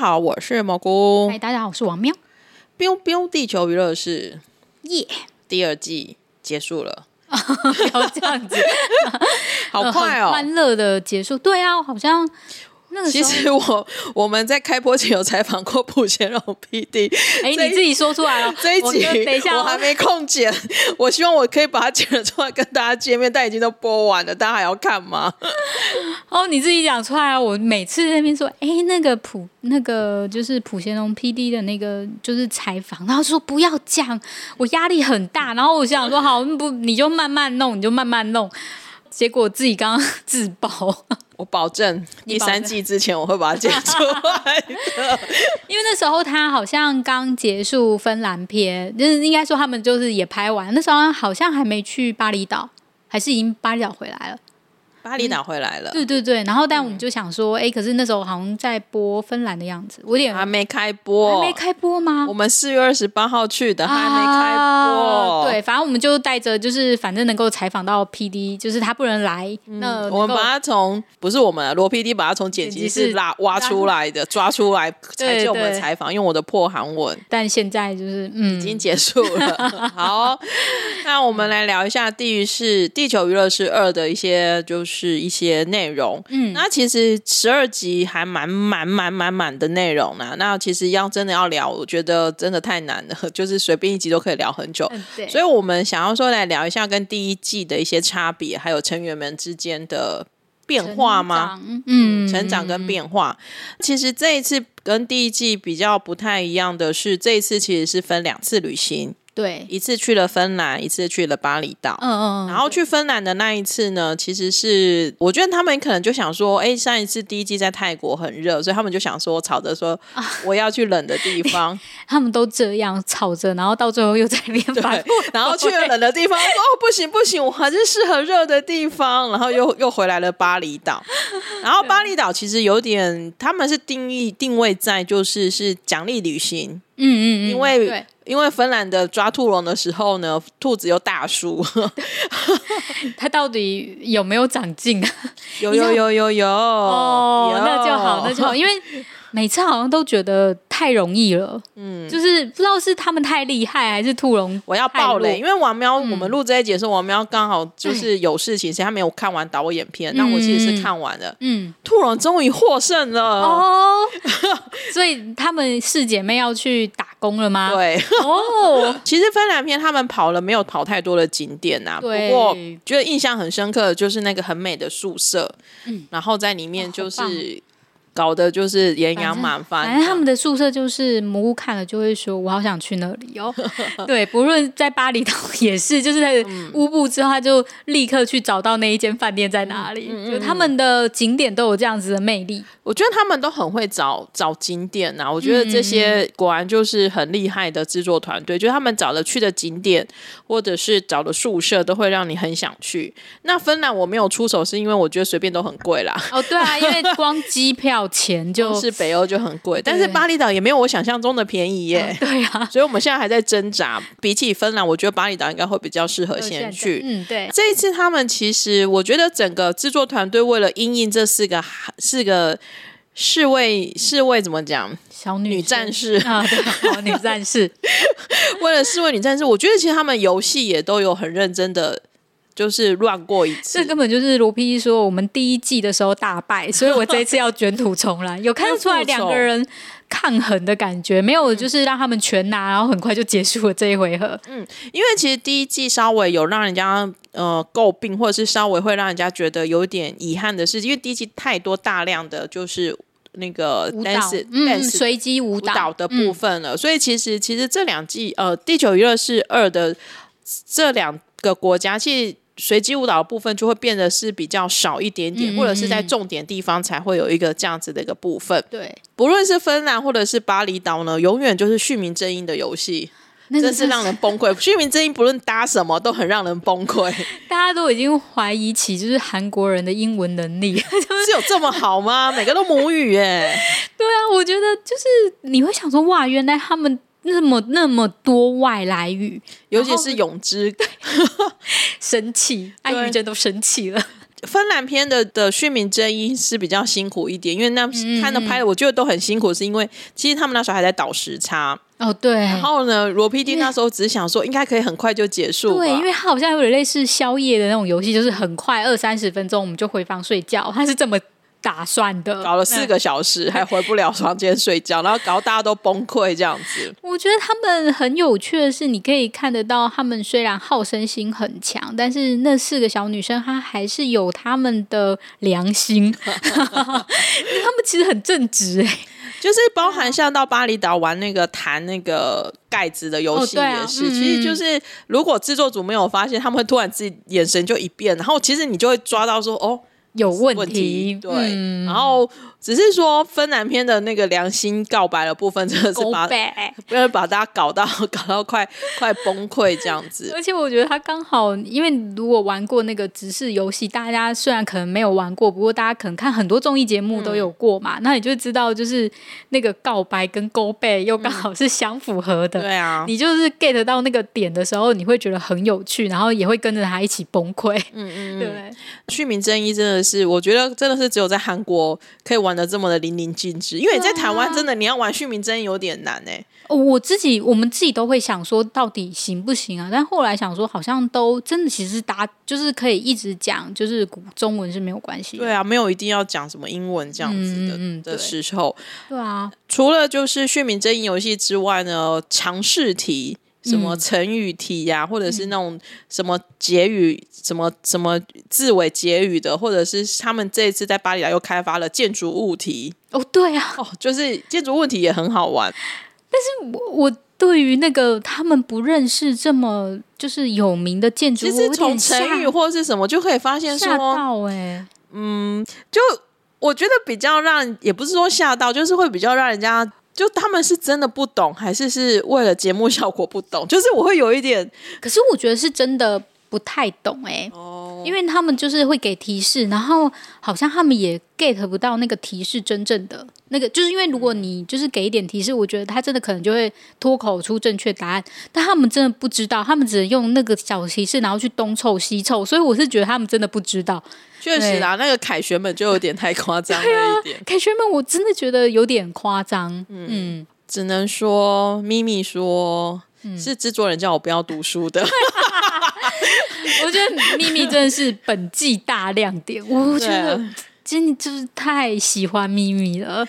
好，我是蘑菇。嗨，大家好，我是王喵。biu biu 地球娱乐室，耶！第二季结束了，不 要这样子，好快哦，欢乐的结束。对啊，好像。其实我我们在开播前有采访过普贤荣 PD，哎，你自己说出来了。这一集等一下，我还没空剪，我希望我可以把它剪了出来跟大家见面，但已经都播完了，大家还要看吗？哦，你自己讲出来啊！我每次在那边说，哎，那个普那个就是普贤荣 PD 的那个就是采访，然后说不要讲，我压力很大，然后我想说好，不你就慢慢弄，你就慢慢弄，结果自己刚刚自爆。我保证，第三季之前我会把它剪出来的。因为那时候他好像刚结束芬兰篇，就是应该说他们就是也拍完，那时候好像还没去巴厘岛，还是已经巴厘岛回来了。巴厘岛回来了，对对对，然后但我们就想说，哎、嗯，可是那时候好像在播芬兰的样子，我有点还没开播，还没开播吗？我们四月二十八号去的，还没开播。啊、对，反正我们就带着，就是反正能够采访到 PD，就是他不能来，嗯、那我们把他从不是我们罗 PD 把他从剪辑室拉挖出来的，抓出来才接我们采访，用我的破韩文。但现在就是嗯，已经结束了。好，那我们来聊一下地狱是地球娱乐室二的一些就是。是一些内容，嗯，那其实十二集还蛮满满满满的内容呢。那其实要真的要聊，我觉得真的太难了，就是随便一集都可以聊很久。嗯、对，所以我们想要说来聊一下跟第一季的一些差别，还有成员们之间的变化吗？嗯，成长跟变化。其实这一次跟第一季比较不太一样的是，这一次其实是分两次旅行。对，一次去了芬兰，一次去了巴厘岛。嗯嗯，然后去芬兰的那一次呢，其实是我觉得他们可能就想说，哎，上一次第一季在泰国很热，所以他们就想说吵着说我要去冷的地方。他们都这样吵着，然后到最后又在那边 反，然后去了冷的地方，说哦不行不行，我还是适合热的地方，然后又又回来了巴厘岛。然后巴厘岛其实有点，他们是定义定位在就是是奖励旅行。嗯嗯嗯，因为因为芬兰的抓兔笼的时候呢，兔子有大叔，他到底有没有长进啊？有有有有有哦，那就好，那就好，因为。每次好像都觉得太容易了，嗯，就是不知道是他们太厉害还是兔龙。我要爆雷，因为王喵，嗯、我们录这一集的时候，王喵刚好就是有事情，所以他没有看完导演片。那、嗯、我其实是看完了，嗯，兔龙终于获胜了。哦，所以他们四姐妹要去打工了吗？对，哦，其实芬兰篇他们跑了没有跑太多的景点呐、啊，不过觉得印象很深刻的就是那个很美的宿舍，嗯，然后在里面就是。哦搞得就是颜阳满饭，反正他们的宿舍就是蘑菇看了就会说，我好想去那里哦。对，不论在巴厘岛也是，就是在乌布之后，他就立刻去找到那一间饭店在哪里。嗯、就他们的景点都有这样子的魅力，我觉得他们都很会找找景点呐、啊。我觉得这些果然就是很厉害的制作团队，就他们找的去的景点或者是找的宿舍，都会让你很想去。那芬兰我没有出手，是因为我觉得随便都很贵啦。哦，对啊，因为光机票。钱就是北欧就很贵，但是巴厘岛也没有我想象中的便宜耶。对啊，所以我们现在还在挣扎。比起芬兰，我觉得巴厘岛应该会比较适合先去。嗯，对。这一次他们其实，我觉得整个制作团队为了因应这四个四个侍卫侍卫怎么讲？小女女战士啊，对，女战士。为了侍卫女战士，我觉得其实他们游戏也都有很认真的。就是乱过一次，这根本就是罗 PD 说我们第一季的时候大败，所以我这一次要卷土重来。有看得出来两个人抗衡的感觉，没有就是让他们全拿，然后很快就结束了这一回合。嗯，因为其实第一季稍微有让人家呃诟病，或者是稍微会让人家觉得有点遗憾的是，因为第一季太多大量的就是那个 dance 嗯随机舞蹈的部分了，嗯、所以其实其实这两季呃第九娱乐是二的这两个国家其实。随机舞蹈的部分就会变得是比较少一点点，嗯、或者是在重点地方才会有一个这样子的一个部分。对，不论是芬兰或者是巴厘岛呢，永远就是续名正音的游戏，那真是让人崩溃。续名正音不论搭什么都很让人崩溃，大家都已经怀疑起就是韩国人的英文能力是有这么好吗？每个都母语耶。对啊，我觉得就是你会想说哇，原来他们。那么那么多外来语，尤其是泳之，生气，爱玉珍都生气了。芬兰片的的续名真一是比较辛苦一点，因为那看的拍的我觉得都很辛苦，是因为其实他们那时候还在倒时差哦，对。然后呢，罗 PD 那时候只是想说应该可以很快就结束，对，因为他好像有点类似宵夜的那种游戏，就是很快二三十分钟我们就回房睡觉，他是这么。打算的，搞了四个小时还回不了房间睡觉，然后搞大家都崩溃这样子。我觉得他们很有趣的是，你可以看得到，他们虽然好胜心很强，但是那四个小女生她还是有他们的良心，他们其实很正直哎，就是包含像到巴厘岛玩那个弹那个盖子的游戏也是，哦啊嗯、其实就是如果制作组没有发现，他们会突然自己眼神就一变，然后其实你就会抓到说哦。有问题，对，嗯、然后。只是说芬兰篇的那个良心告白的部分，真的是把不要把大家搞到 搞到快快崩溃这样子。而且我觉得他刚好，因为如果玩过那个直视游戏，大家虽然可能没有玩过，不过大家可能看很多综艺节目都有过嘛，嗯、那你就知道，就是那个告白跟勾背又刚好是相符合的。对啊、嗯，你就是 get 到那个点的时候，你会觉得很有趣，然后也会跟着他一起崩溃。嗯嗯，对，对。旭明真一真的是，我觉得真的是只有在韩国可以玩。玩的这么的淋漓尽致，因为你在台湾真的你要玩旭明真有点难哎、欸。我自己我们自己都会想说到底行不行啊？但后来想说好像都真的其实答就是可以一直讲，就是古中文是没有关系。对啊，没有一定要讲什么英文这样子的、嗯、的时候。对啊，除了就是旭明真游戏之外呢，强试题。什么成语题呀、啊，嗯、或者是那种什么结语、嗯、什么什么字尾结语的，或者是他们这一次在巴厘岛又开发了建筑物题哦，对啊，哦，就是建筑物题也很好玩。但是我我对于那个他们不认识这么就是有名的建筑物，其实从成语或是什么就可以发现说，吓到哎，嗯，就我觉得比较让也不是说吓到，就是会比较让人家。就他们是真的不懂，还是是为了节目效果不懂？就是我会有一点，可是我觉得是真的不太懂哎、欸，哦，因为他们就是会给提示，然后好像他们也 get 不到那个提示真正的那个，就是因为如果你就是给一点提示，我觉得他真的可能就会脱口出正确答案，但他们真的不知道，他们只能用那个小提示，然后去东凑西凑，所以我是觉得他们真的不知道。确实啊，那个凯旋门就有点太夸张了一点。凯旋门我真的觉得有点夸张。嗯，嗯只能说咪咪说、嗯、是制作人叫我不要读书的。我觉得咪咪真的是本季大亮点。我觉得真的就是太喜欢咪咪了。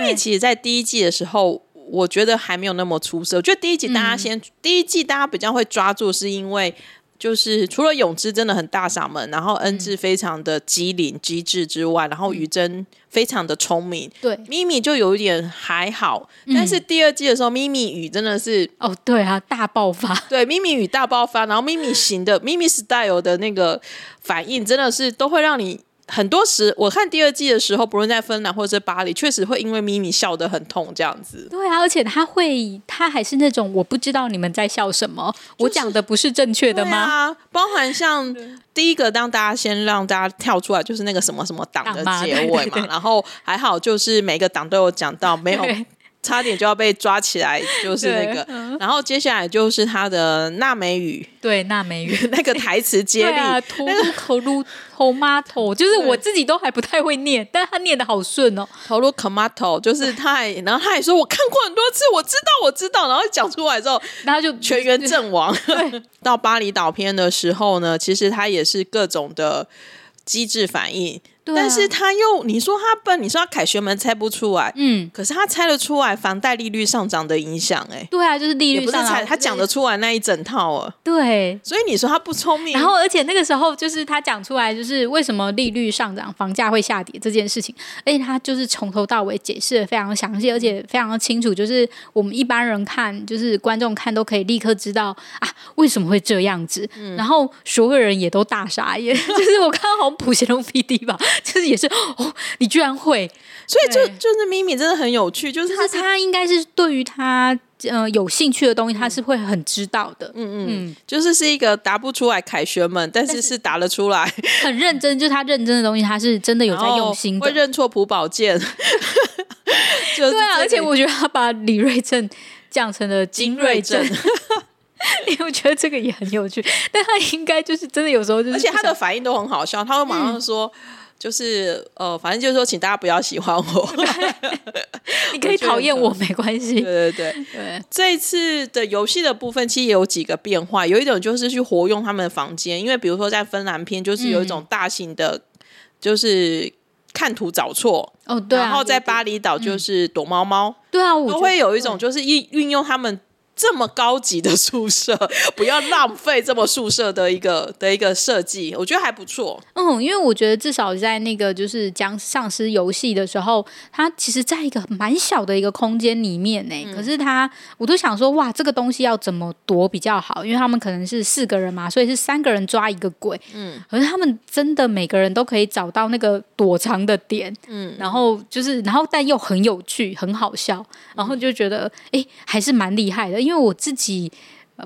咪咪其实，在第一季的时候，我觉得还没有那么出色。我觉得第一季大家先，嗯、第一季大家比较会抓住，是因为。就是除了泳姿真的很大嗓门，然后恩智非常的机灵机智之外，然后于真非常的聪明。对，咪咪就有一点还好，但是第二季的时候，咪咪雨真的是哦，对啊，大爆发。对，咪咪雨大爆发，然后咪咪型的咪咪 style 的那个反应，真的是都会让你。很多时，我看第二季的时候，不论在芬兰或者是巴黎，确实会因为咪咪笑得很痛这样子。对啊，而且他会，他还是那种我不知道你们在笑什么，就是、我讲的不是正确的吗？啊，包含像第一个，让大家先让大家跳出来，就是那个什么什么党的结尾嘛，对对对，然后还好，就是每个党都有讲到，没有。差点就要被抓起来，就是那个，嗯、然后接下来就是他的纳美语，对纳美语。那个台词接力，那个头颅头妈头，就是我自己都还不太会念，但他念的好顺哦，头颅 tomato，就是他还，然后他还说我看过很多次，我知道我知道，然后讲出来之后，然后就全员阵亡。对。到巴厘岛篇的时候呢，其实他也是各种的机智反应。但是他又，你说他笨，你说他凯旋门猜不出来，嗯，可是他猜得出来房贷利率上涨的影响，哎，对啊，就是利率上涨，他讲得出来那一整套啊，对，所以你说他不聪明，然后而且那个时候就是他讲出来，就是为什么利率上涨，房价会下跌这件事情，而且他就是从头到尾解释的非常详细，而且非常的清楚，就是我们一般人看，就是观众看都可以立刻知道啊为什么会这样子，嗯、然后所有人也都大傻眼，就是我看到好像普贤龙 PD 吧。就是也是哦，你居然会，所以就就是咪咪真的很有趣，就是他他应该是对于他呃有兴趣的东西，他是会很知道的，嗯嗯嗯，就是是一个答不出来凯旋门，但是是答得出来，很认真，就是他认真的东西，他是真的有在用心的，会认错朴宝剑，对啊，而且我觉得他把李瑞正讲成了金瑞正。因为我觉得这个也很有趣，但他应该就是真的有时候就是，而且他的反应都很好笑，他会马上说。嗯就是呃，反正就是说，请大家不要喜欢我，你可以讨厌我没关系。对对对。对，这一次的游戏的部分其实也有几个变化，有一种就是去活用他们的房间，因为比如说在芬兰篇就是有一种大型的，就是看图找错。哦，对，然后在巴厘岛就是躲猫猫，对啊，都会有一种就是运运用他们。这么高级的宿舍，不要浪费这么宿舍的一个的一个设计，我觉得还不错。嗯，因为我觉得至少在那个就是讲丧尸游戏的时候，它其实在一个蛮小的一个空间里面呢。嗯、可是它，我都想说，哇，这个东西要怎么躲比较好？因为他们可能是四个人嘛，所以是三个人抓一个鬼。嗯，可是他们真的每个人都可以找到那个躲藏的点。嗯，然后就是，然后但又很有趣，很好笑，然后就觉得，哎、欸，还是蛮厉害的。因为我自己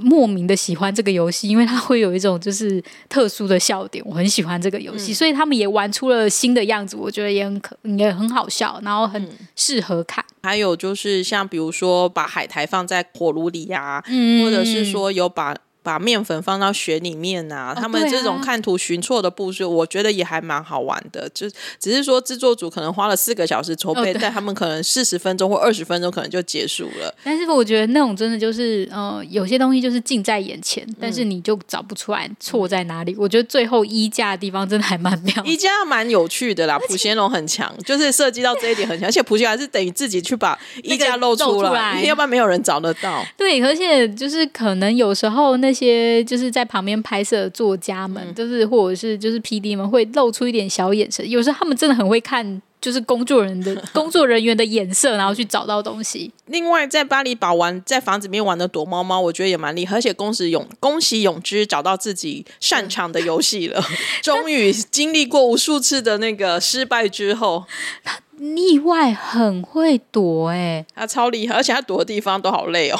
莫名的喜欢这个游戏，因为它会有一种就是特殊的笑点，我很喜欢这个游戏，嗯、所以他们也玩出了新的样子，我觉得也很可也很好笑，然后很适合看。还有就是像比如说把海苔放在火炉里呀、啊，嗯、或者是说有把。把面粉放到雪里面呐、啊，哦、他们这种看图寻错的步骤，我觉得也还蛮好玩的。就只是说制作组可能花了四个小时筹备，哦、但他们可能四十分钟或二十分钟可能就结束了。但是我觉得那种真的就是，呃，有些东西就是近在眼前，嗯、但是你就找不出来错在哪里。嗯、我觉得最后衣架的地方真的还蛮妙，衣架蛮有趣的啦。且朴贤龙很强，就是涉及到这一点很强，而且普贤还是等于自己去把衣架露出来，出来要不然没有人找得到。对，而且就是可能有时候那些就是在旁边拍摄的作家们，嗯、就是或者是就是 PD 们会露出一点小眼神，有时候他们真的很会看，就是工作人员的 工作人员的眼色，然后去找到东西。另外，在巴厘岛玩在房子里面玩的躲猫猫，我觉得也蛮厉害，而且恭喜永恭喜永之找到自己擅长的游戏了，终于经历过无数次的那个失败之后，他意外很会躲哎、欸，他超厉害，而且他躲的地方都好累哦。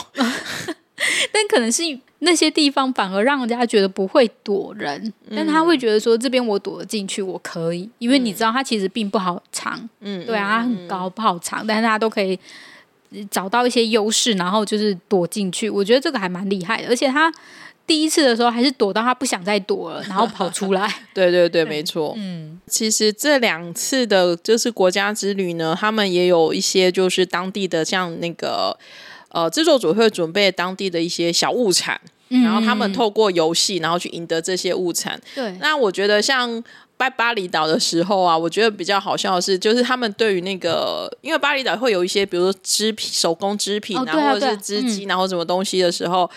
但可能是那些地方反而让人家觉得不会躲人，嗯、但他会觉得说，这边我躲得进去，我可以，因为你知道他其实并不好藏，嗯，对啊，它很高不好藏，但是他都可以找到一些优势，然后就是躲进去。我觉得这个还蛮厉害的，而且他第一次的时候还是躲到他不想再躲了，然后跑出来。对对 对，没错。嗯，其实这两次的就是国家之旅呢，他们也有一些就是当地的像那个。呃，制作组会准备当地的一些小物产，嗯、然后他们透过游戏，然后去赢得这些物产。对，那我觉得像在巴厘岛的时候啊，我觉得比较好笑的是，就是他们对于那个，因为巴厘岛会有一些，比如说织品、手工织品啊，哦、啊或者是织机，然后什么东西的时候。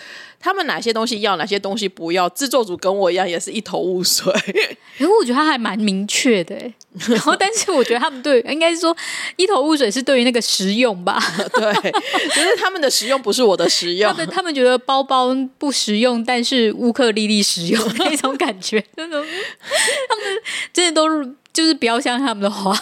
他们哪些东西要，哪些东西不要？制作组跟我一样，也是一头雾水。因为我觉得他还蛮明确的，然后但是我觉得他们对，应该是说一头雾水是对于那个实用吧？对，就是他们的实用不是我的实用。他们他们觉得包包不实用，但是乌克丽丽实用那种感觉，那种他们真的都。就是不要像他们的话，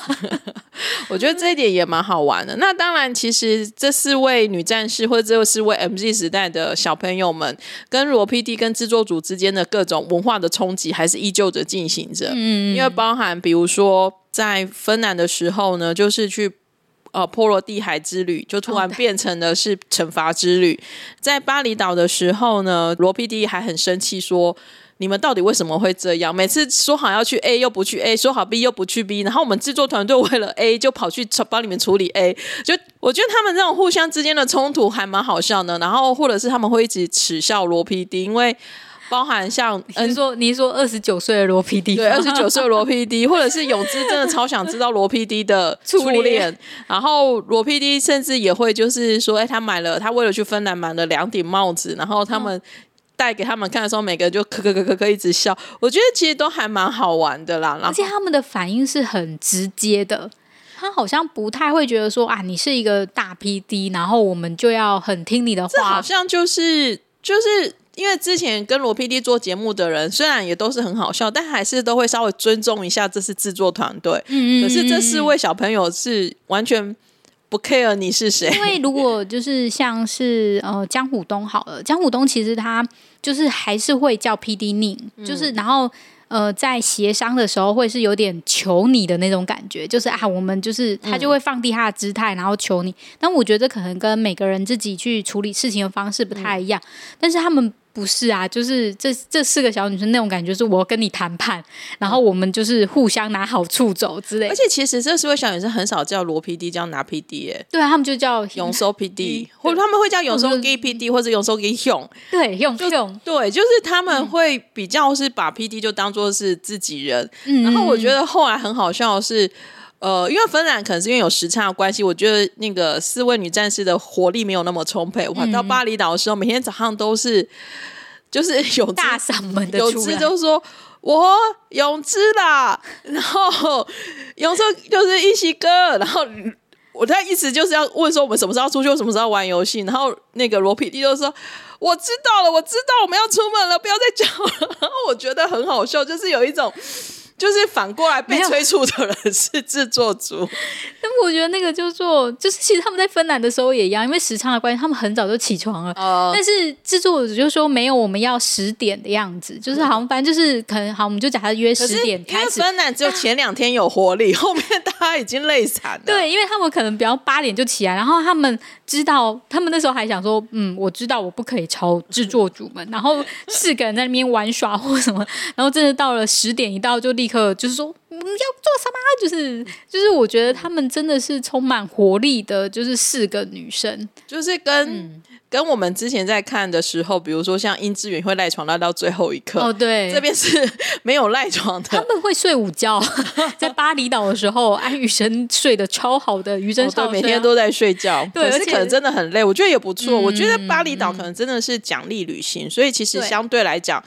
我觉得这一点也蛮好玩的。那当然，其实这四位女战士或者这四位 MZ 时代的小朋友们，跟罗 PD 跟制作组之间的各种文化的冲击，还是依旧着进行着。嗯，因为包含比如说在芬兰的时候呢，就是去呃波罗的海之旅，就突然变成了是惩罚之旅。在巴厘岛的时候呢，罗 PD 还很生气说。你们到底为什么会这样？每次说好要去 A 又不去 A，说好 B 又不去 B，然后我们制作团队为了 A 就跑去帮你们处理 A，就我觉得他们这种互相之间的冲突还蛮好笑的。然后或者是他们会一直耻笑罗 PD，因为包含像你说你说二十九岁的罗 PD，对，二十九岁的罗 PD，或者是永之真的超想知道罗 PD 的初恋，恋然后罗 PD 甚至也会就是说，哎，他买了，他为了去芬兰买了两顶帽子，然后他们。嗯带给他们看的时候，每个人就咳咳咳咳咳一直笑。我觉得其实都还蛮好玩的啦，而且他们的反应是很直接的。他好像不太会觉得说啊，你是一个大 PD，然后我们就要很听你的话。这好像就是就是因为之前跟罗 PD 做节目的人，虽然也都是很好笑，但还是都会稍微尊重一下这是制作团队。嗯，可是这四位小朋友是完全。不 care 你是谁，因为如果就是像是呃江虎东好了，江虎东其实他就是还是会叫 PD 宁，嗯、就是然后呃在协商的时候会是有点求你的那种感觉，就是啊我们就是他就会放低他的姿态，然后求你。嗯、但我觉得可能跟每个人自己去处理事情的方式不太一样，嗯、但是他们不是啊，就是这这四个小女生那种感觉，是我跟你谈判，然后我们就是互相拿好处走之类。而且其实这四位小女生很少叫罗 PD，叫拿 PD 耶。对啊，他们就叫永收 PD，或者他们会叫永收 G PD，或者永收 G 用。对，用用对，就是他们会比较是把 PD 就当做是自己人。嗯，然后我觉得后来很好笑的是。呃，因为芬兰可能是因为有时差的关系，我觉得那个四位女战士的活力没有那么充沛。我到巴厘岛的时候，每天早上都是 就是有大嗓门的，有只就说我泳姿啦，然后泳姿就是一起歌，然后我的意思就是要问说我们什么时候出去，什么时候玩游戏，然后那个罗皮蒂就说我知道了，我知道我们要出门了，不要再叫了。然后我觉得很好笑，就是有一种。就是反过来被催促的人是制作组，但我觉得那个就做，就是其实他们在芬兰的时候也一样，因为时差的关系，他们很早就起床了。哦、但是制作组就说没有，我们要十点的样子，就是好像反正就是可能好，我们就假设约十点开始。因为芬兰只有前两天有活力，后面大家已经累惨了。对，因为他们可能比较八点就起来，然后他们知道，他们那时候还想说，嗯，我知道我不可以超制作组们，然后四个人在那边玩耍或什么，然后真的到了十点一到就立。立刻就是说，我们要做什么？就是就是，我觉得他们真的是充满活力的，就是四个女生，就是跟、嗯、跟我们之前在看的时候，比如说像殷志源会赖床赖到最后一刻，哦，对，这边是没有赖床的，他们会睡午觉，在巴厘岛的时候，安雨生睡得超好的，余真少、啊哦、每天都在睡觉，对，可是可能真的很累，我觉得也不错。嗯、我觉得巴厘岛可能真的是奖励旅行，嗯、所以其实相对来讲。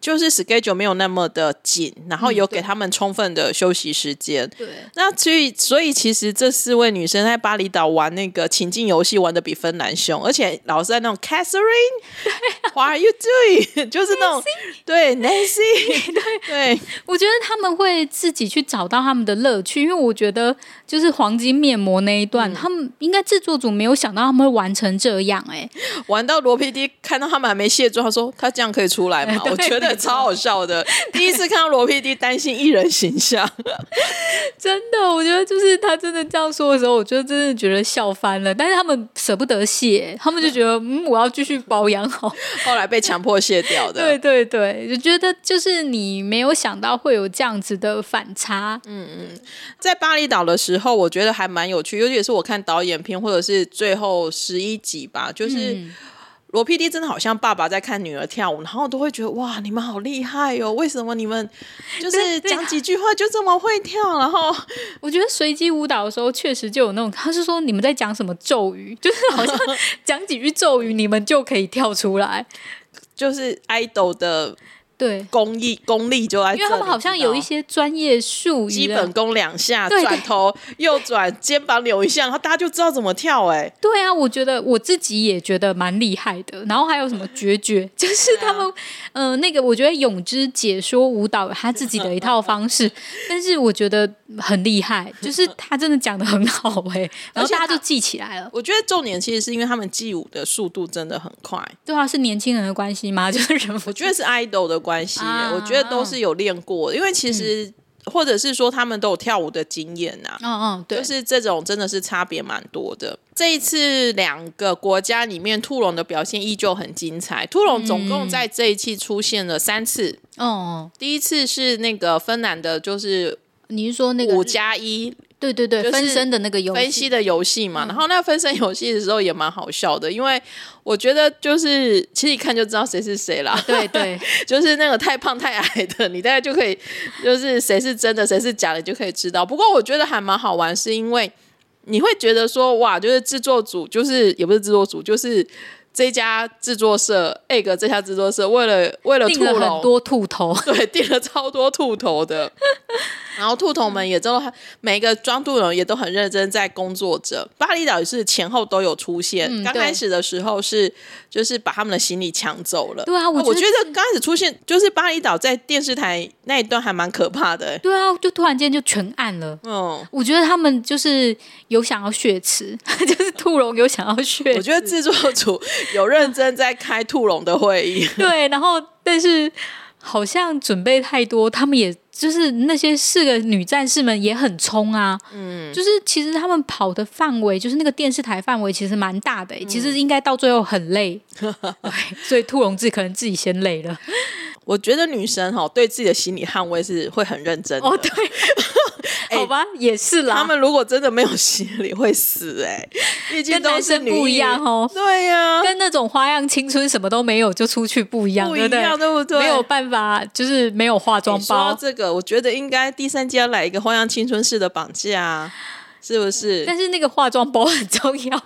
就是 schedule 没有那么的紧，然后有给他们充分的休息时间。对，那所以所以其实这四位女生在巴厘岛玩那个情境游戏玩的比芬兰凶，而且老是在那种 Catherine，What are you doing？就是那种对 Nancy，对对，我觉得他们会自己去找到他们的乐趣，因为我觉得就是黄金面膜那一段，嗯、他们应该制作组没有想到他们会玩成这样、欸，哎，玩到罗 PD 看到他们还没卸妆，他说他这样可以出来吗？我觉得。超好笑的，第一次看到罗 PD 担心艺人形象，真的，我觉得就是他真的这样说的时候，我就真的觉得笑翻了。但是他们舍不得卸，他们就觉得嗯，我要继续保养好。后来被强迫卸掉的，对对对，就觉得就是你没有想到会有这样子的反差。嗯嗯，在巴厘岛的时候，我觉得还蛮有趣，尤其是我看导演片或者是最后十一集吧，就是。嗯罗 PD 真的好像爸爸在看女儿跳舞，然后都会觉得哇，你们好厉害哦！为什么你们就是讲几句话就这么会跳？然后我觉得随机舞蹈的时候确实就有那种，他是说你们在讲什么咒语，就是好像 讲几句咒语，你们就可以跳出来，就是 idol 的。对，功力功力就在，因为他们好像有一些专业术语，基本功两下，转头右转，肩膀扭一下，然后大家就知道怎么跳。哎，对啊，我觉得我自己也觉得蛮厉害的。然后还有什么绝绝，就是他们，嗯、呃，那个我觉得泳之解说舞蹈他自己的一套方式，但是我觉得很厉害，就是他真的讲的很好哎，然后大家就记起来了。我觉得重点其实是因为他们记舞的速度真的很快。对啊，是年轻人的关系吗？就是人，我觉得是 idol 的。关系，啊、我觉得都是有练过，因为其实、嗯、或者是说他们都有跳舞的经验呐、啊。嗯嗯，对，就是这种真的是差别蛮多的。这一次两个国家里面，兔龙的表现依旧很精彩。兔龙总共在这一期出现了三次。哦、嗯，第一次是那个芬兰的，就是你是说那个五加一？对对对，分身的那个游戏，分析的游戏嘛。嗯、然后那个分身游戏的时候也蛮好笑的，因为我觉得就是其实一看就知道谁是谁啦。对对，就是那个太胖太矮的，你大概就可以就是谁是真的谁是假的，就可以知道。不过我觉得还蛮好玩，是因为你会觉得说哇，就是制作组就是也不是制作组，就是。这家制作社，egg 这家制作社为了为了兔了，很多兔头，对，订了超多兔头的。然后兔头们也都每一个装兔龙也都很认真在工作着。巴厘岛也是前后都有出现，嗯、刚开始的时候是就是把他们的行李抢走了。对啊，我觉得，我觉得刚开始出现就是巴厘岛在电视台那一段还蛮可怕的。对啊，就突然间就全暗了。嗯，我觉得他们就是有想要血池，就是兔龙有想要血。我觉得制作组。有认真在开兔龙的会议，对，然后但是好像准备太多，他们也就是那些四个女战士们也很冲啊，嗯，就是其实他们跑的范围，就是那个电视台范围其实蛮大的，欸，嗯、其实应该到最后很累，对，所以兔龙志可能自己先累了。我觉得女生哈对自己的心理捍卫是会很认真的。哦，对，好吧，也是啦。他们如果真的没有行李，会死哎。毕竟都是，跟男生不一样哦。对呀，跟那种花样青春什么都没有就出去不一样，不一样，对不对？没有办法，就是没有化妆包。这个，我觉得应该第三季要来一个花样青春式的绑架。是不是？但是那个化妆包很重要。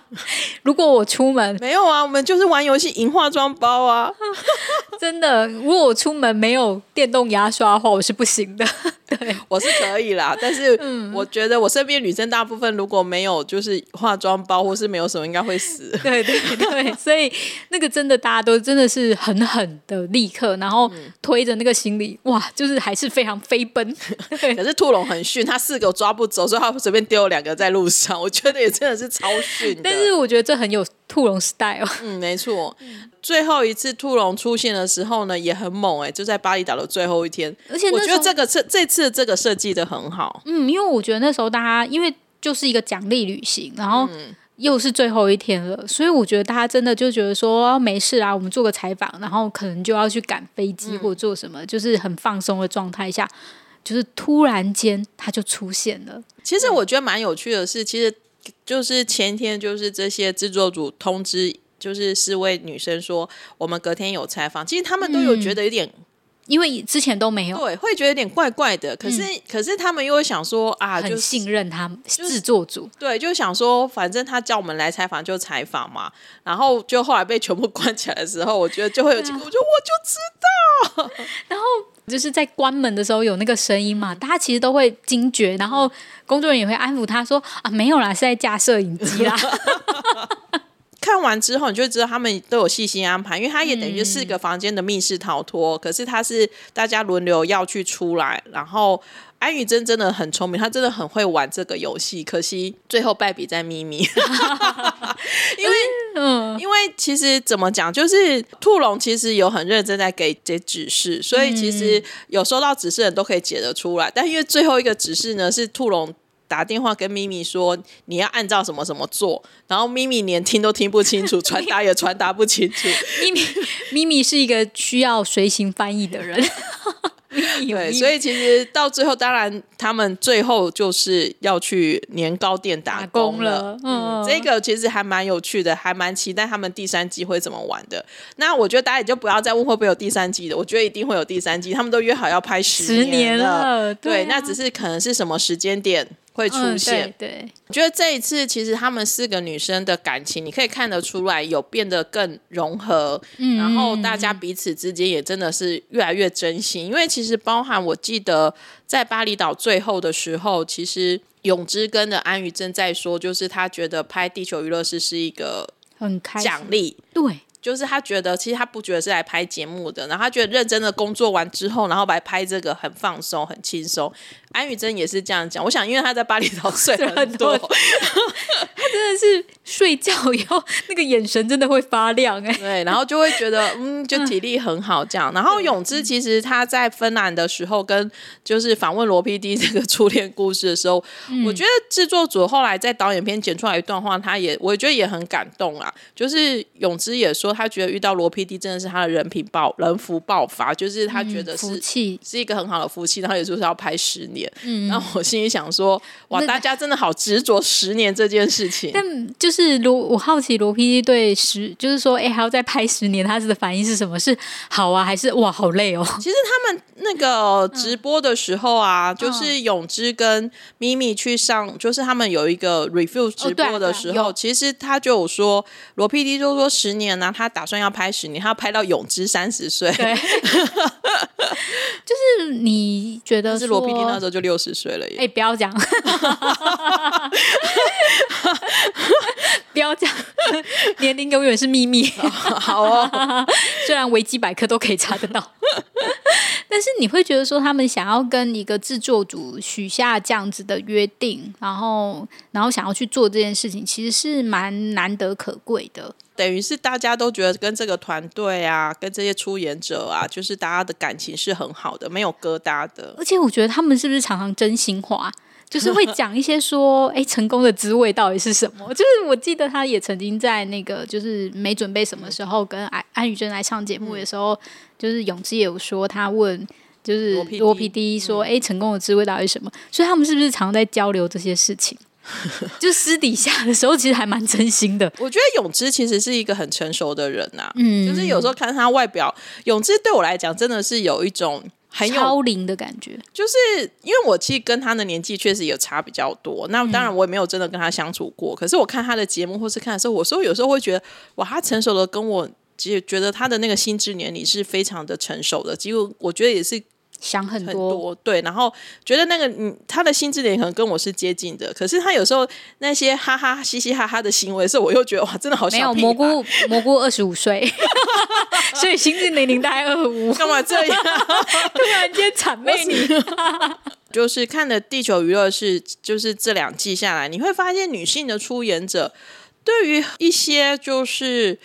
如果我出门没有啊，我们就是玩游戏赢化妆包啊。真的，如果我出门没有电动牙刷的话，我是不行的。对，我是可以啦。但是我觉得我身边女生大部分如果没有就是化妆包或是没有什么，应该会死。对对对，所以那个真的大家都真的是狠狠的立刻，然后推着那个行李，哇，就是还是非常飞奔。可是兔龙很逊，他四个抓不走，所以他随便丢了两个在路上。我觉得也真的是超逊。但是我觉得这很有兔龙 style。嗯，没错。最后一次兔龙出现的时候呢，也很猛哎、欸，就在巴厘岛的最后一天。而且我觉得这个设这次这个设计的很好。嗯，因为我觉得那时候大家因为就是一个奖励旅行，然后又是最后一天了，所以我觉得大家真的就觉得说没事啊，我们做个采访，然后可能就要去赶飞机或做什么，嗯、就是很放松的状态下，就是突然间他就出现了。其实我觉得蛮有趣的是，其实就是前天就是这些制作组通知。就是四位女生说，我们隔天有采访，其实他们都有觉得有点，嗯、因为之前都没有，对，会觉得有点怪怪的。可是，嗯、可是他们又会想说啊，很信任他们制作组，对，就想说，反正他叫我们来采访就采访嘛。然后就后来被全部 关起来的时候，我觉得就会有机会，我就我就知道。然后就是在关门的时候有那个声音嘛，大家其实都会惊觉，然后工作人员也会安抚他说啊，没有啦，是在架摄影机啦。看完之后，你就知道他们都有细心安排，因为他也等于四个房间的密室逃脱。嗯、可是他是大家轮流要去出来，然后安宇真真的很聪明，他真的很会玩这个游戏。可惜最后败笔在咪咪，因为嗯，因为其实怎么讲，就是兔龙其实有很认真在给这指示，所以其实有收到指示的人都可以解得出来。但因为最后一个指示呢，是兔龙。打电话跟咪咪说，你要按照什么什么做，然后咪咪连听都听不清楚，传达也传达不清楚。咪咪咪咪是一个需要随行翻译的人。对，所以其实到最后，当然他们最后就是要去年糕店打工了。工了嗯，这个其实还蛮有趣的，还蛮期待他们第三季会怎么玩的。那我觉得大家也就不要再问会不会有第三季的，我觉得一定会有第三季。他们都约好要拍十年了，对，对啊，那只是可能是什么时间点。会出现，嗯、对，对，我觉得这一次其实他们四个女生的感情，你可以看得出来有变得更融合，嗯、然后大家彼此之间也真的是越来越真心。因为其实包含我记得在巴厘岛最后的时候，其实永之跟的安宇正在说，就是他觉得拍《地球娱乐室》是一个很奖励，对。就是他觉得，其实他不觉得是来拍节目的，然后他觉得认真的工作完之后，然后来拍这个很放松、很轻松。安雨真也是这样讲，我想因为他在巴厘岛 睡了很多，他真的是睡觉以后那个眼神真的会发亮哎、欸，对，然后就会觉得嗯，就体力很好这样。然后泳姿其实他在芬兰的时候，跟就是访问罗 PD 这个初恋故事的时候，嗯、我觉得制作组后来在导演片剪出来一段话，他也我觉得也很感动啊。就是泳姿也说。他觉得遇到罗 PD 真的是他的人品爆人福爆发，就是他觉得是、嗯、是一个很好的福气，然后也就是要拍十年。嗯，然后我心里想说，哇，大家真的好执着十年这件事情。但就是罗，我好奇罗 PD 对十，就是说，哎，还要再拍十年，他的反应是什么？是好啊，还是哇，好累哦？其实他们那个直播的时候啊，嗯、就是永芝跟咪咪去上，就是他们有一个 review 直播的时候，哦啊啊、其实他就有说，罗 PD 就说十年呢、啊，他。打算要拍十年，他要拍到永芝三十岁。对，就是你觉得是罗 PD 那时候就六十岁了耶？哎、欸，不要讲，不要讲，年龄永远是秘密。好哦，虽然维基百科都可以查得到。但是你会觉得说，他们想要跟一个制作组许下这样子的约定，然后然后想要去做这件事情，其实是蛮难得可贵的。等于是大家都觉得跟这个团队啊，跟这些出演者啊，就是大家的感情是很好的，没有疙瘩的。而且我觉得他们是不是常常真心话？就是会讲一些说，哎，成功的滋味到底是什么？就是我记得他也曾经在那个，就是没准备什么时候跟安安宥真来上节目的时候，嗯、就是泳知也有说，他问就是罗 PD 说，哎，成功的滋味到底是什么？所以他们是不是常常在交流这些事情？就私底下的时候，其实还蛮真心的。我觉得永之其实是一个很成熟的人呐、啊，嗯，就是有时候看他外表，永之对我来讲真的是有一种。很有超龄的感觉，就是因为我其实跟他的年纪确实有差比较多。那当然我也没有真的跟他相处过，嗯、可是我看他的节目或是看的时候，我说有时候会觉得哇，他成熟的跟我其实觉得他的那个心智年龄是非常的成熟的，几乎我觉得也是。想很多，对，然后觉得那个嗯，他的心智点可能跟我是接近的，可是他有时候那些哈哈嘻嘻哈哈的行为，是我又觉得哇，真的好像。没有蘑菇，蘑菇二十五岁，所以心智年龄大概二五，干嘛这样？突然间谄媚你，就是看了《地球娱乐是》，就是这两季下来，你会发现女性的出演者对于一些就是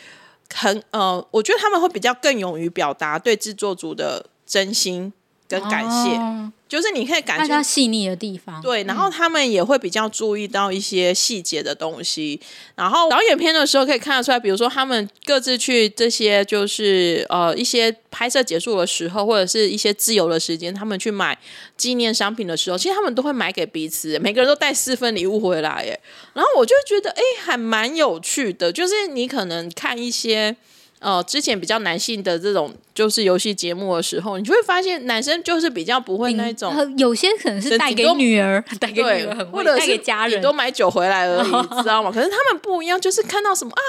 很呃，我觉得他们会比较更勇于表达对制作组的真心。跟感谢，哦、就是你可以感觉到细腻的地方。对，然后他们也会比较注意到一些细节的东西。嗯、然后导演片的时候可以看得出来，比如说他们各自去这些，就是呃一些拍摄结束的时候，或者是一些自由的时间，他们去买纪念商品的时候，其实他们都会买给彼此，每个人都带四份礼物回来耶。然后我就觉得，哎，还蛮有趣的。就是你可能看一些。呃，之前比较男性的这种就是游戏节目的时候，你就会发现男生就是比较不会那种，有些可能是带给女儿，带给女儿很，或者带给家人，都买酒回来而已，知道吗？可是他们不一样，就是看到什么啊，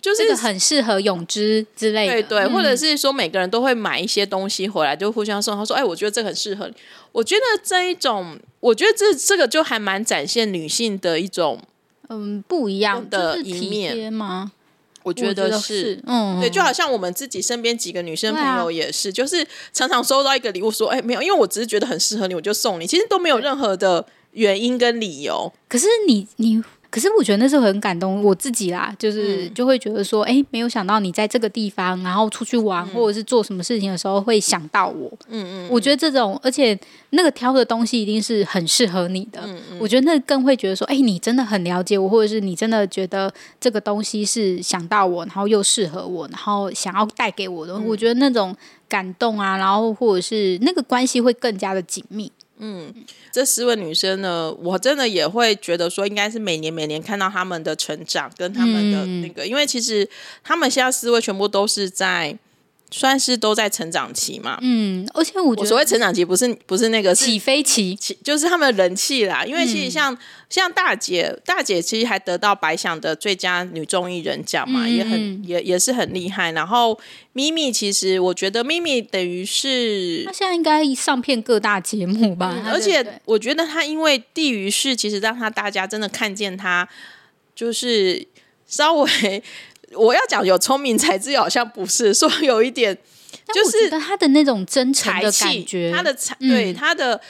就是这个很适合泳姿之类的，对对，或者是说每个人都会买一些东西回来，就互相送。他说：“哎，我觉得这很适合你。”我觉得这一种，我觉得这这个就还蛮展现女性的一种，嗯，不一样的一面吗？我觉得是，嗯，对，就好像我们自己身边几个女生朋友也是，啊、就是常常收到一个礼物，说，哎，没有，因为我只是觉得很适合你，我就送你，其实都没有任何的原因跟理由。可是你，你。可是我觉得那时候很感动，我自己啦，就是就会觉得说，哎、嗯，没有想到你在这个地方，然后出去玩、嗯、或者是做什么事情的时候会想到我。嗯嗯，我觉得这种，而且那个挑的东西一定是很适合你的。嗯嗯，我觉得那更会觉得说，哎，你真的很了解我，或者是你真的觉得这个东西是想到我，然后又适合我，然后想要带给我的。嗯、我觉得那种感动啊，然后或者是那个关系会更加的紧密。嗯，这四位女生呢，我真的也会觉得说，应该是每年每年看到他们的成长跟他们的那个，嗯、因为其实他们现在四位全部都是在。算是都在成长期嘛，嗯，而且我觉得我所谓成长期不是不是那个起飞期，就是他们的人气啦。因为其实像、嗯、像大姐，大姐其实还得到白想的最佳女综艺人奖嘛，嗯、也很也也是很厉害。然后咪咪，其实我觉得咪咪等于是她现在应该上片各大节目吧，嗯、而且我觉得她因为地于是，其实让她大家真的看见她，就是稍微。我要讲有聪明才智，好像不是说有一点，就是他的那种真才的感觉，他的才对他的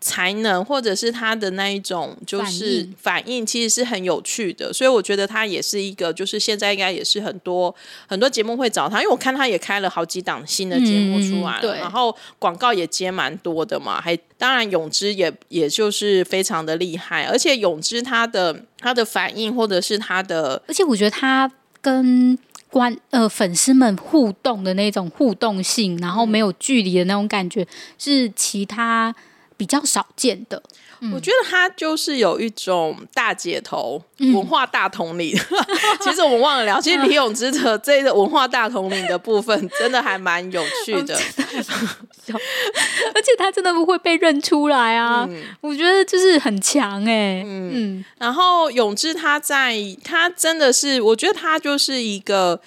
才能，或者是他的那一种就是反应，其实是很有趣的。所以我觉得他也是一个，就是现在应该也是很多很多节目会找他，因为我看他也开了好几档新的节目出来然后广告也接蛮多的嘛。还当然泳之也也就是非常的厉害，而且泳之他的他的反应或者是他的，而且我觉得他。跟观呃粉丝们互动的那种互动性，然后没有距离的那种感觉，是其他比较少见的。嗯、我觉得他就是有一种大姐头文化大统领。嗯、其实我们忘了聊，其实李永芝的这个文化大统领的部分，真的还蛮有趣的。而且他真的不会被认出来啊！嗯、我觉得就是很强哎、欸。嗯，嗯然后泳知他在他真的是，我觉得他就是一个，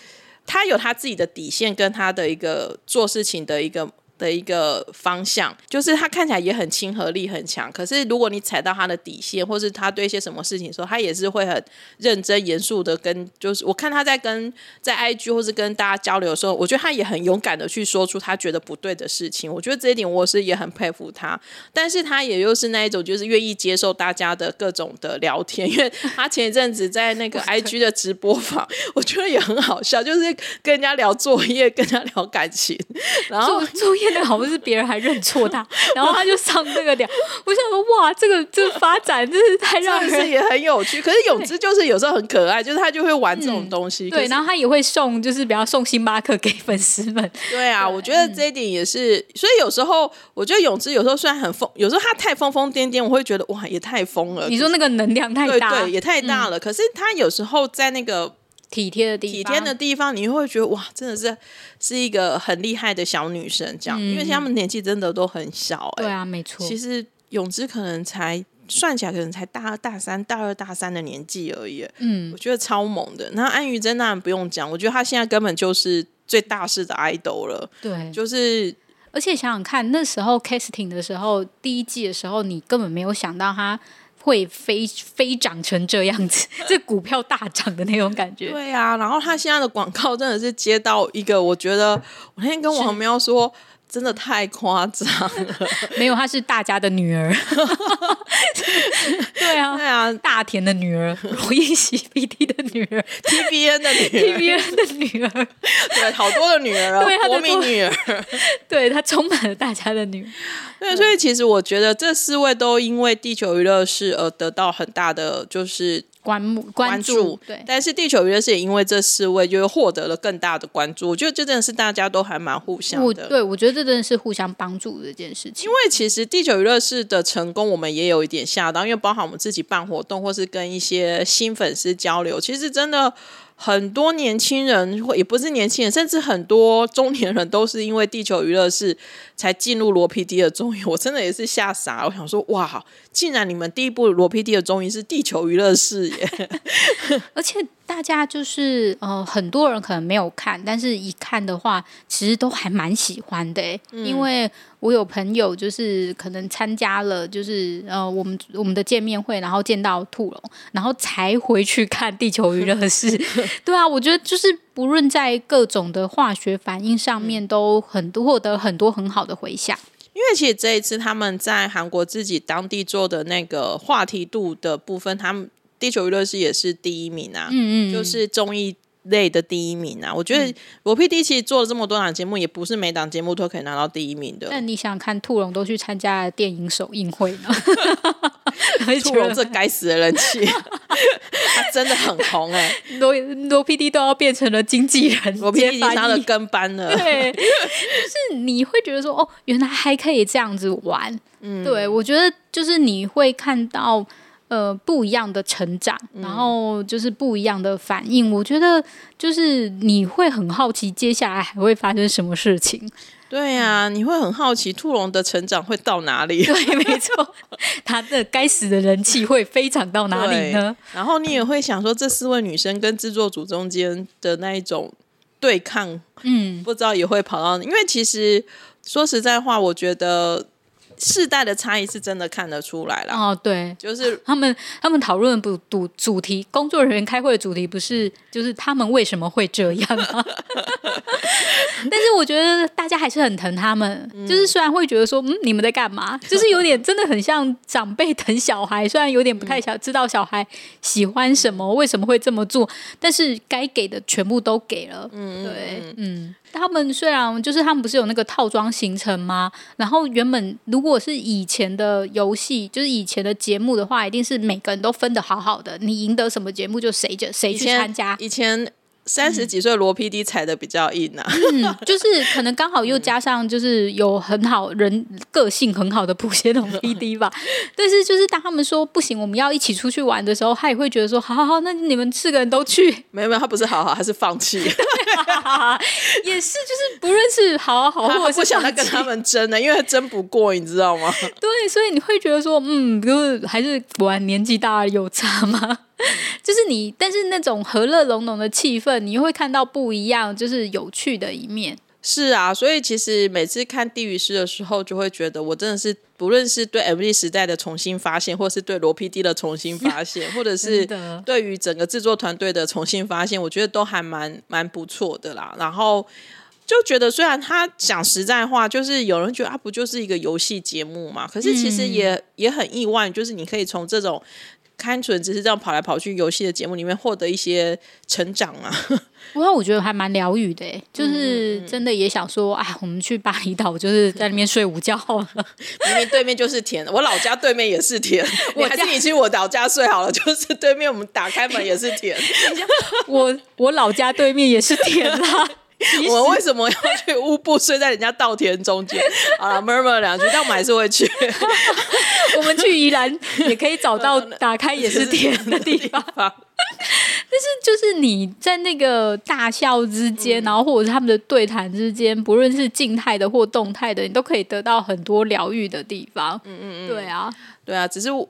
他有他自己的底线跟他的一个做事情的一个。的一个方向，就是他看起来也很亲和力很强，可是如果你踩到他的底线，或是他对一些什么事情的时候，他也是会很认真严肃的跟，就是我看他在跟在 IG 或是跟大家交流的时候，我觉得他也很勇敢的去说出他觉得不对的事情，我觉得这一点我是也很佩服他，但是他也就是那一种就是愿意接受大家的各种的聊天，因为他前一阵子在那个 IG 的直播房，我觉得也很好笑，就是跟人家聊作业，跟人家聊感情，然后作业。那好像是别人还认错他，然后他就上这个点。我想说，哇，这个这个发展真是太让人也很有趣。可是泳姿就是有时候很可爱，就是他就会玩这种东西。对，然后他也会送，就是比方送星巴克给粉丝们。对啊，我觉得这一点也是。所以有时候我觉得泳姿有时候虽然很疯，有时候他太疯疯癫癫，我会觉得哇，也太疯了。你说那个能量太大，对，也太大了。可是他有时候在那个。体贴的地方，体贴的地方，你会觉得哇，真的是是一个很厉害的小女生，这样，嗯、因为他们年纪真的都很小，欸，对啊，没错。其实泳姿可能才算起来，可能才大二、大三、大二、大三的年纪而已。嗯，我觉得超猛的。那安于真当然不用讲，我觉得她现在根本就是最大势的 idol 了。对，就是，而且想想看，那时候 casting 的时候，第一季的时候，你根本没有想到她。会飞飞涨成这样子，这股票大涨的那种感觉。对啊，然后他现在的广告真的是接到一个，我觉得我那天跟王喵说。真的太夸张了，没有，她是大家的女儿，对啊，对啊，大田的女儿，罗英熙 PD 的女儿，TBN 的女儿，TBN 的女儿，对，好多的女儿啊，对，国民女儿，对，她充满了大家的女儿，对，所以其实我觉得这四位都因为地球娱乐室而得到很大的就是。关目关注，对，但是地球娱乐是也因为这四位，就获得了更大的关注。我觉得这真的是大家都还蛮互相的。对，我觉得这真的是互相帮助的一件事情。因为其实地球娱乐室的成功，我们也有一点吓到，因为包含我们自己办活动，或是跟一些新粉丝交流，其实真的。很多年轻人，或也不是年轻人，甚至很多中年人，都是因为地球娱乐室才进入罗 PD 的综艺。我真的也是吓傻，我想说，哇，竟然你们第一部罗 PD 的综艺是地球娱乐室耶！而且大家就是呃，很多人可能没有看，但是一看的话，其实都还蛮喜欢的，嗯、因为。我有朋友就是可能参加了，就是呃，我们我们的见面会，然后见到兔龙，然后才回去看地球娱乐室。对啊，我觉得就是不论在各种的化学反应上面，都很多获得很多很好的回响。因为其实这一次他们在韩国自己当地做的那个话题度的部分，他们地球娱乐室也是第一名啊。嗯嗯，就是综艺。类的第一名啊，我觉得罗 PD 其实做了这么多档节目，也不是每档节目都可以拿到第一名的。但你想看兔龙都去参加了电影首映会呢？兔龙这该死的人气，他真的很红哎、欸！罗罗 PD 都要变成了经纪人，罗 PD 是他的跟班了。对，就是你会觉得说，哦，原来还可以这样子玩。嗯，对，我觉得就是你会看到。呃，不一样的成长，然后就是不一样的反应。嗯、我觉得就是你会很好奇，接下来还会发生什么事情。对呀、啊，你会很好奇兔龙的成长会到哪里？对，没错，他的该死的人气会飞涨到哪里呢？然后你也会想说，这四位女生跟制作组中间的那一种对抗，嗯，不知道也会跑到，因为其实说实在话，我觉得。世代的差异是真的看得出来了哦，对，就是他们他们讨论不主主题，工作人员开会的主题不是就是他们为什么会这样啊？但是我觉得大家还是很疼他们，嗯、就是虽然会觉得说嗯，你们在干嘛，就是有点真的很像长辈疼小孩，虽然有点不太想知道小孩喜欢什么，为什么会这么做，但是该给的全部都给了，嗯，对，嗯。他们虽然就是他们不是有那个套装行程吗？然后原本如果是以前的游戏，就是以前的节目的话，一定是每个人都分的好好的，你赢得什么节目就谁就谁去参加。以前。三十几岁罗 PD 踩的比较硬啊，嗯，就是可能刚好又加上就是有很好人个性很好的普贤龙 PD 吧，但是就是当他们说不行，我们要一起出去玩的时候，他也会觉得说好好好，那你们四个人都去。没有没有，他不是好好，他是放弃，也是就是不论是好好，或者不想再跟他们争了，因为他争不过，你知道吗？对，所以你会觉得说，嗯，就是还是果然年纪大了有差吗？就是你，但是那种和乐融融的气氛，你会看到不一样，就是有趣的一面。是啊，所以其实每次看《地狱师》的时候，就会觉得我真的是不论是对 M V 时代的重新发现，或是对罗 PD 的重新发现，或者是 对于整个制作团队的重新发现，我觉得都还蛮蛮不错的啦。然后就觉得，虽然他讲实在话，就是有人觉得啊，不就是一个游戏节目嘛？可是其实也、嗯、也很意外，就是你可以从这种。单纯只是这样跑来跑去游戏的节目里面获得一些成长啊，不过我觉得还蛮疗愈的，就是真的也想说，啊，我们去巴厘岛就是在那边睡午觉好了。明明对面就是田，我老家对面也是田，我还是你去我老家睡好了，就是对面我们打开门也是田。我我老家对面也是田啦。我为什么要去乌布睡在人家稻田中间？好了，murmur 两句，但我们还是会去。我们去宜兰也可以找到 打开也是田的地方。但是就是你在那个大笑之间，然后或者是他们的对谈之间，不论是静态的或动态的，你都可以得到很多疗愈的地方。嗯嗯嗯，对啊，对啊，只是我。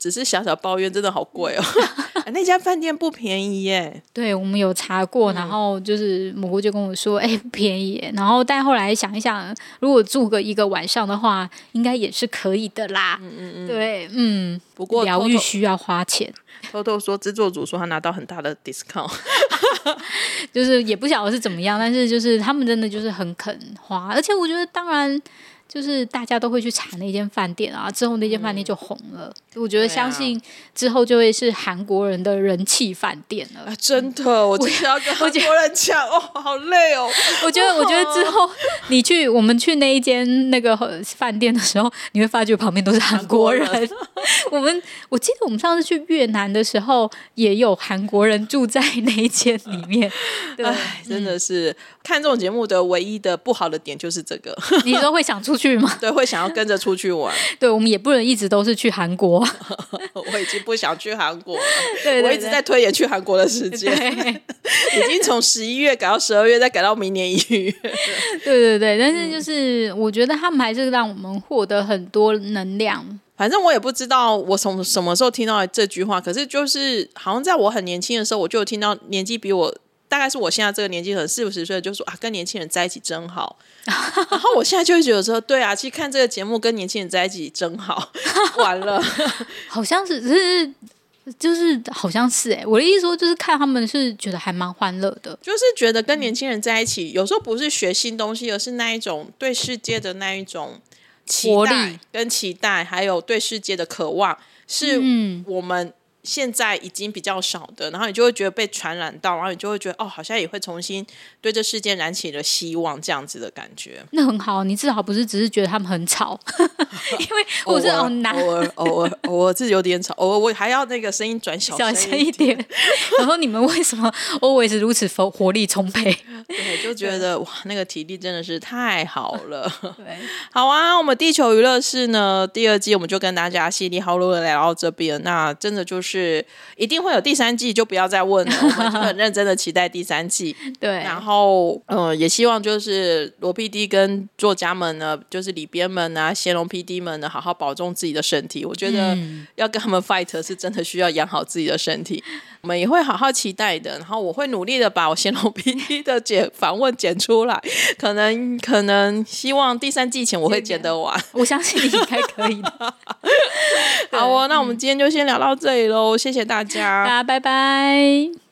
只是小小抱怨，真的好贵哦！那家饭店不便宜耶。对，我们有查过，然后就是蘑菇就跟我说：“哎、欸，不便宜耶。”然后但后来想一想，如果住个一个晚上的话，应该也是可以的啦。嗯嗯嗯，对，嗯。不过疗愈需要花钱。偷偷说，制作组说他拿到很大的 discount，就是也不晓得是怎么样，但是就是他们真的就是很肯花，而且我觉得当然。就是大家都会去查那间饭店啊，之后那间饭店就红了。嗯、我觉得相信之后就会是韩国人的人气饭店了。啊、真的，我就是要跟韩国人抢哦，好累哦。我觉得，我觉得之后你去我们去那一间那个饭店的时候，你会发觉旁边都是韩国人。国人我们我记得我们上次去越南的时候，也有韩国人住在那一间里面。对，真的是、嗯、看这种节目的唯一的不好的点就是这个，你都会想出。去吗？对，会想要跟着出去玩。对，我们也不能一直都是去韩国。我已经不想去韩国了。对，对，对，我一直在推延去韩国的时间，已经从十一月改到十二月，再改到明年一月。对对对，但是就是我觉得他们还是让我们获得很多能量。反正我也不知道我从什么时候听到这句话，可是就是好像在我很年轻的时候，我就有听到年纪比我。大概是我现在这个年纪，可能四五十岁，就说啊，跟年轻人在一起真好。然后我现在就会觉得说，对啊，其实看这个节目跟年轻人在一起真好。完了，好像是，是，就是好像是哎、欸，我的意思说就是看他们是觉得还蛮欢乐的，就是觉得跟年轻人在一起，有时候不是学新东西，而是那一种对世界的那一种期待跟期待，还有对世界的渴望，是我们。现在已经比较少的，然后你就会觉得被传染到，然后你就会觉得哦，好像也会重新对这世界燃起了希望，这样子的感觉。那很好，你至少不是只是觉得他们很吵，因为我是好难，偶尔偶尔偶尔是有点吵，偶尔我还要那个声音转小声一点。然后你们为什么 always 如此活活力充沛？对，就觉得哇，那个体力真的是太好了。对，好啊，我们地球娱乐室呢，第二季我们就跟大家稀里好噜的聊到这边，那真的就是。是一定会有第三季，就不要再问了。我们就很认真的期待第三季。对，然后呃，也希望就是罗 PD 跟作家们呢，就是里边们啊，贤龙 PD 们呢，好好保重自己的身体。我觉得要跟他们 fight 是真的需要养好自己的身体。我们也会好好期待的。然后我会努力的把我贤龙 PD 的剪访问剪出来。可能可能希望第三季前我会剪得完。我相信你应该可以的。好哦，那我们今天就先聊到这里喽。谢谢大家，大家拜拜。